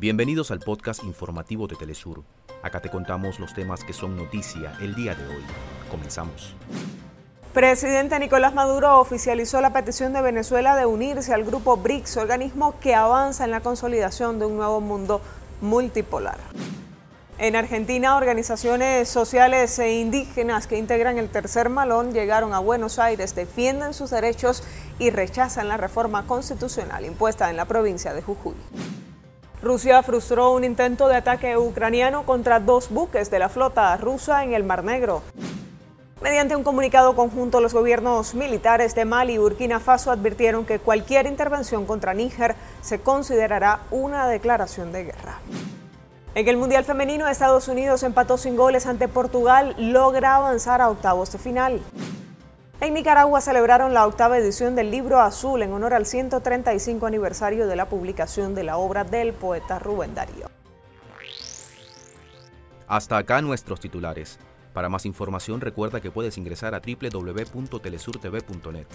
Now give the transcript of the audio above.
Bienvenidos al podcast informativo de Telesur. Acá te contamos los temas que son noticia el día de hoy. Comenzamos. Presidente Nicolás Maduro oficializó la petición de Venezuela de unirse al grupo BRICS, organismo que avanza en la consolidación de un nuevo mundo multipolar. En Argentina, organizaciones sociales e indígenas que integran el tercer malón llegaron a Buenos Aires, defienden sus derechos y rechazan la reforma constitucional impuesta en la provincia de Jujuy. Rusia frustró un intento de ataque ucraniano contra dos buques de la flota rusa en el Mar Negro. Mediante un comunicado conjunto, los gobiernos militares de Mali y Burkina Faso advirtieron que cualquier intervención contra Níger se considerará una declaración de guerra. En el Mundial Femenino, Estados Unidos empató sin goles ante Portugal, logra avanzar a octavos de final. En Nicaragua celebraron la octava edición del Libro Azul en honor al 135 aniversario de la publicación de la obra del poeta Rubén Darío. Hasta acá nuestros titulares. Para más información recuerda que puedes ingresar a www.telesurtv.net.